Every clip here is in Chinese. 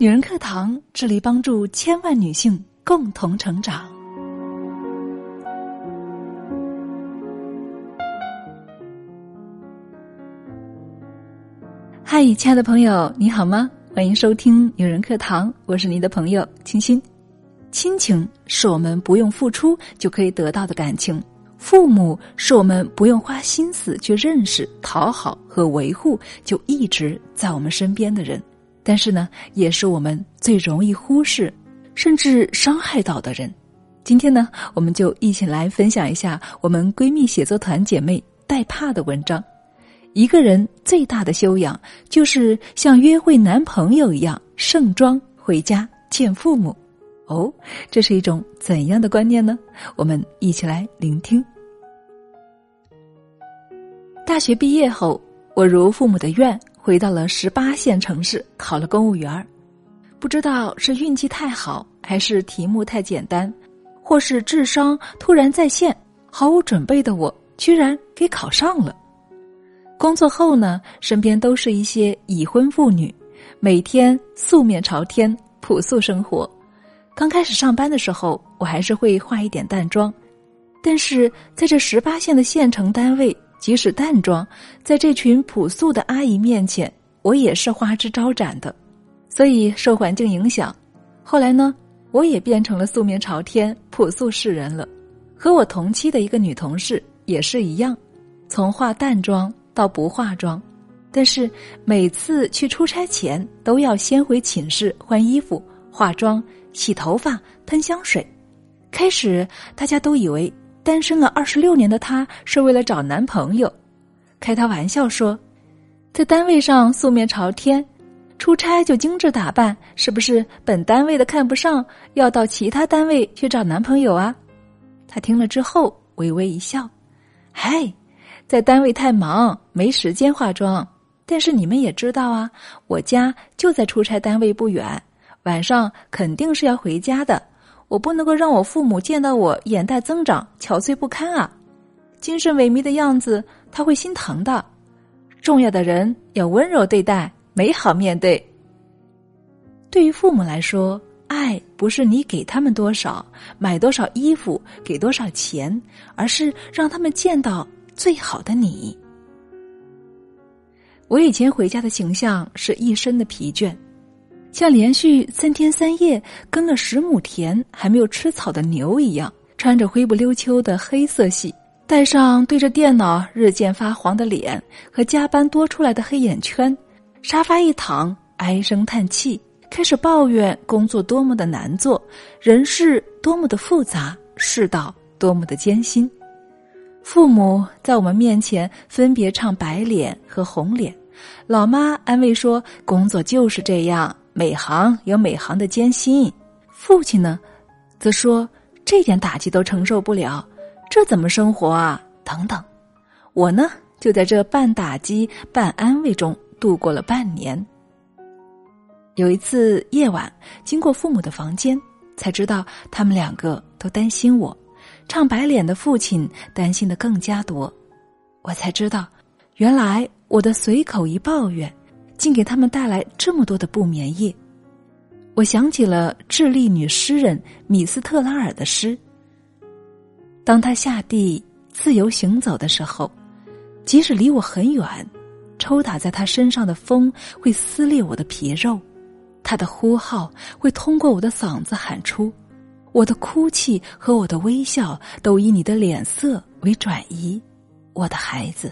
女人课堂致力帮助千万女性共同成长。嗨，亲爱的朋友，你好吗？欢迎收听女人课堂，我是你的朋友清新。亲情是我们不用付出就可以得到的感情，父母是我们不用花心思去认识、讨好和维护就一直在我们身边的人。但是呢，也是我们最容易忽视，甚至伤害到的人。今天呢，我们就一起来分享一下我们闺蜜写作团姐妹带怕的文章。一个人最大的修养，就是像约会男朋友一样盛装回家见父母。哦，这是一种怎样的观念呢？我们一起来聆听。大学毕业后，我如父母的愿。回到了十八线城市，考了公务员儿。不知道是运气太好，还是题目太简单，或是智商突然在线，毫无准备的我居然给考上了。工作后呢，身边都是一些已婚妇女，每天素面朝天，朴素生活。刚开始上班的时候，我还是会化一点淡妆，但是在这十八线的县城单位。即使淡妆，在这群朴素的阿姨面前，我也是花枝招展的。所以受环境影响，后来呢，我也变成了素面朝天、朴素示人了。和我同期的一个女同事也是一样，从化淡妆到不化妆，但是每次去出差前都要先回寝室换衣服、化妆、洗头发、喷香水。开始大家都以为。单身了二十六年的她，是为了找男朋友，开他玩笑说，在单位上素面朝天，出差就精致打扮，是不是本单位的看不上，要到其他单位去找男朋友啊？他听了之后微微一笑，嗨，在单位太忙，没时间化妆。但是你们也知道啊，我家就在出差单位不远，晚上肯定是要回家的。我不能够让我父母见到我眼袋增长、憔悴不堪啊，精神萎靡的样子，他会心疼的。重要的人要温柔对待，美好面对。对于父母来说，爱不是你给他们多少、买多少衣服、给多少钱，而是让他们见到最好的你。我以前回家的形象是一身的疲倦。像连续三天三夜耕了十亩田还没有吃草的牛一样，穿着灰不溜秋的黑色系，戴上对着电脑日渐发黄的脸和加班多出来的黑眼圈，沙发一躺，唉声叹气，开始抱怨工作多么的难做，人事多么的复杂，世道多么的艰辛。父母在我们面前分别唱白脸和红脸，老妈安慰说：“工作就是这样。”每行有每行的艰辛，父亲呢，则说这点打击都承受不了，这怎么生活啊？等等，我呢就在这半打击半安慰中度过了半年。有一次夜晚经过父母的房间，才知道他们两个都担心我，唱白脸的父亲担心的更加多，我才知道，原来我的随口一抱怨。竟给他们带来这么多的不眠夜。我想起了智利女诗人米斯特拉尔的诗：当他下地自由行走的时候，即使离我很远，抽打在他身上的风会撕裂我的皮肉，他的呼号会通过我的嗓子喊出，我的哭泣和我的微笑都以你的脸色为转移，我的孩子。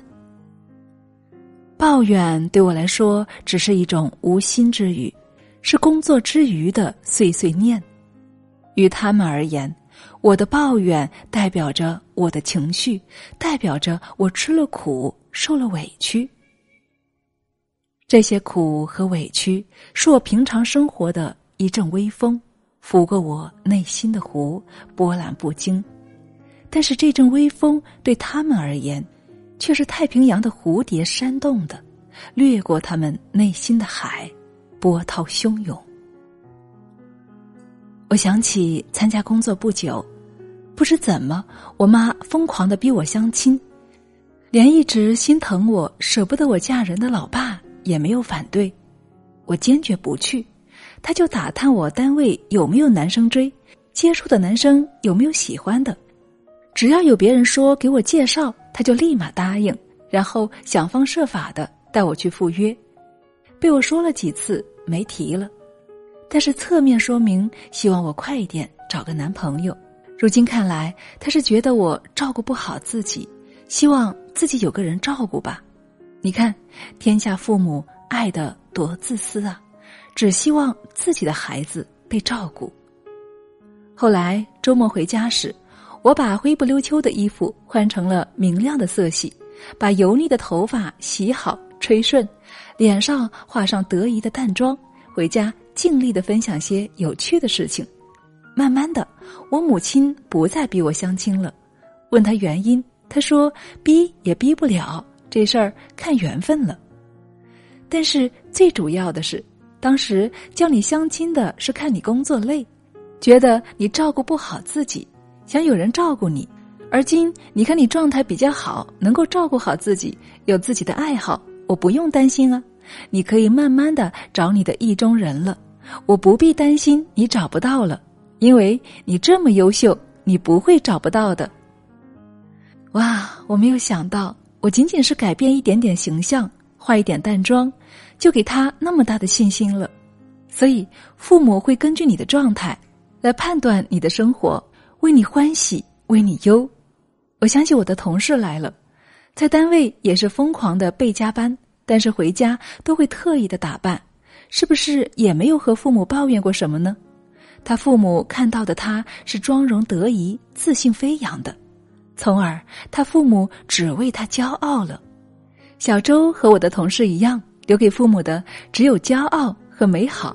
抱怨对我来说只是一种无心之语，是工作之余的碎碎念。于他们而言，我的抱怨代表着我的情绪，代表着我吃了苦、受了委屈。这些苦和委屈是我平常生活的一阵微风，拂过我内心的湖，波澜不惊。但是这阵微风对他们而言。却是太平洋的蝴蝶扇动的，掠过他们内心的海，波涛汹涌。我想起参加工作不久，不知怎么，我妈疯狂的逼我相亲，连一直心疼我、舍不得我嫁人的老爸也没有反对，我坚决不去，他就打探我单位有没有男生追，接触的男生有没有喜欢的。只要有别人说给我介绍，他就立马答应，然后想方设法的带我去赴约。被我说了几次，没提了。但是侧面说明希望我快一点找个男朋友。如今看来，他是觉得我照顾不好自己，希望自己有个人照顾吧。你看，天下父母爱的多自私啊，只希望自己的孩子被照顾。后来周末回家时，我把灰不溜秋的衣服换成了明亮的色系，把油腻的头发洗好吹顺，脸上画上得意的淡妆，回家。尽力的分享些有趣的事情，慢慢的，我母亲不再逼我相亲了。问他原因，他说逼也逼不了，这事儿看缘分了。但是最主要的是，当时叫你相亲的是看你工作累，觉得你照顾不好自己，想有人照顾你。而今你看你状态比较好，能够照顾好自己，有自己的爱好，我不用担心啊。你可以慢慢的找你的意中人了。我不必担心你找不到了，因为你这么优秀，你不会找不到的。哇，我没有想到，我仅仅是改变一点点形象，化一点淡妆，就给他那么大的信心了。所以，父母会根据你的状态来判断你的生活，为你欢喜，为你忧。我想起我的同事来了，在单位也是疯狂的备加班，但是回家都会特意的打扮。是不是也没有和父母抱怨过什么呢？他父母看到的他是妆容得宜、自信飞扬的，从而他父母只为他骄傲了。小周和我的同事一样，留给父母的只有骄傲和美好。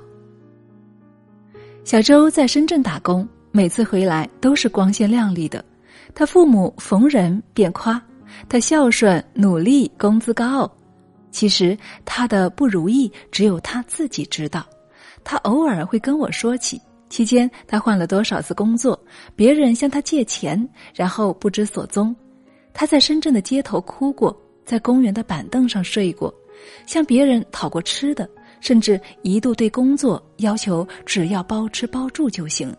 小周在深圳打工，每次回来都是光鲜亮丽的，他父母逢人便夸他孝顺、努力、工资高。其实他的不如意只有他自己知道，他偶尔会跟我说起期间他换了多少次工作，别人向他借钱，然后不知所踪。他在深圳的街头哭过，在公园的板凳上睡过，向别人讨过吃的，甚至一度对工作要求只要包吃包住就行。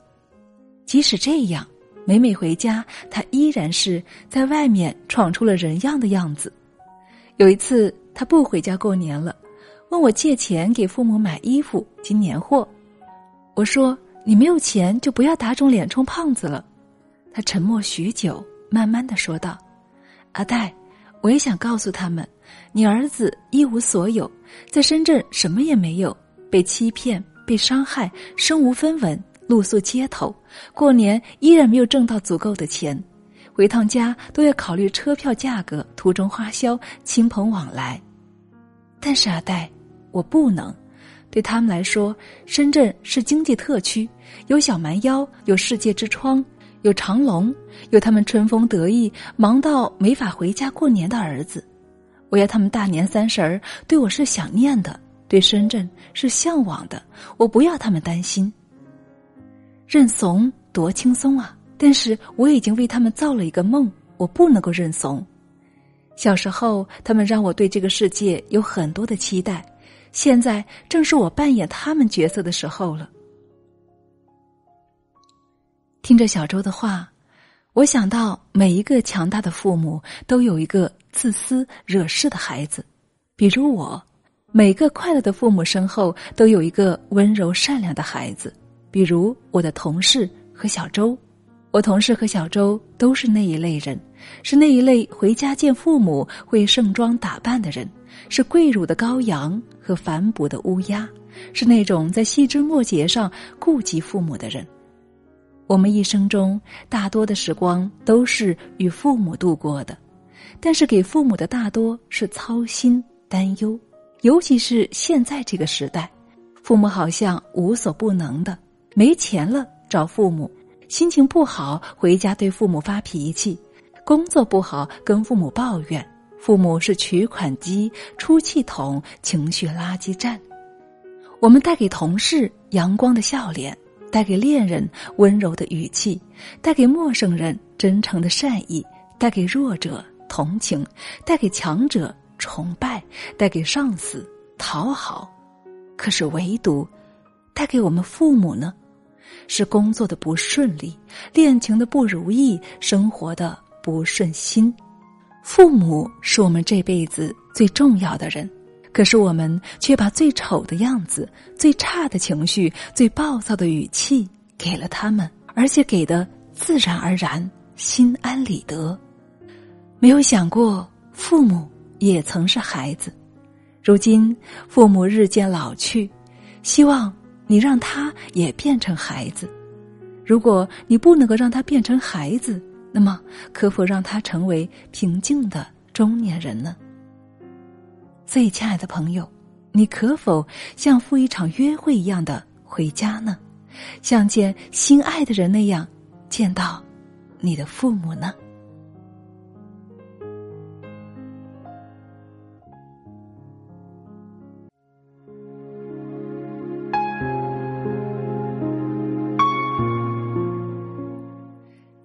即使这样，每每回家，他依然是在外面闯出了人样的样子。有一次。他不回家过年了，问我借钱给父母买衣服及年货。我说：“你没有钱就不要打肿脸充胖子了。”他沉默许久，慢慢的说道：“阿黛，我也想告诉他们，你儿子一无所有，在深圳什么也没有，被欺骗、被伤害，身无分文，露宿街头，过年依然没有挣到足够的钱。”回趟家都要考虑车票价格，途中花销，亲朋往来。但是阿呆，我不能。对他们来说，深圳是经济特区，有小蛮腰，有世界之窗，有长隆，有他们春风得意、忙到没法回家过年的儿子。我要他们大年三十儿对我是想念的，对深圳是向往的。我不要他们担心。认怂多轻松啊！但是我已经为他们造了一个梦，我不能够认怂。小时候，他们让我对这个世界有很多的期待，现在正是我扮演他们角色的时候了。听着小周的话，我想到每一个强大的父母都有一个自私惹事的孩子，比如我；每个快乐的父母身后都有一个温柔善良的孩子，比如我的同事和小周。我同事和小周都是那一类人，是那一类回家见父母会盛装打扮的人，是跪乳的羔羊和反哺的乌鸦，是那种在细枝末节上顾及父母的人。我们一生中大多的时光都是与父母度过的，但是给父母的大多是操心担忧，尤其是现在这个时代，父母好像无所不能的，没钱了找父母。心情不好，回家对父母发脾气；工作不好，跟父母抱怨。父母是取款机、出气筒、情绪垃圾站。我们带给同事阳光的笑脸，带给恋人温柔的语气，带给陌生人真诚的善意，带给弱者同情，带给强者崇拜，带给上司讨好。可是唯独，带给我们父母呢？是工作的不顺利，恋情的不如意，生活的不顺心。父母是我们这辈子最重要的人，可是我们却把最丑的样子、最差的情绪、最暴躁的语气给了他们，而且给的自然而然、心安理得。没有想过，父母也曾是孩子，如今父母日渐老去，希望。你让他也变成孩子，如果你不能够让他变成孩子，那么可否让他成为平静的中年人呢？所以，亲爱的朋友，你可否像赴一场约会一样的回家呢？像见心爱的人那样见到你的父母呢？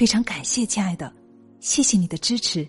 非常感谢，亲爱的，谢谢你的支持。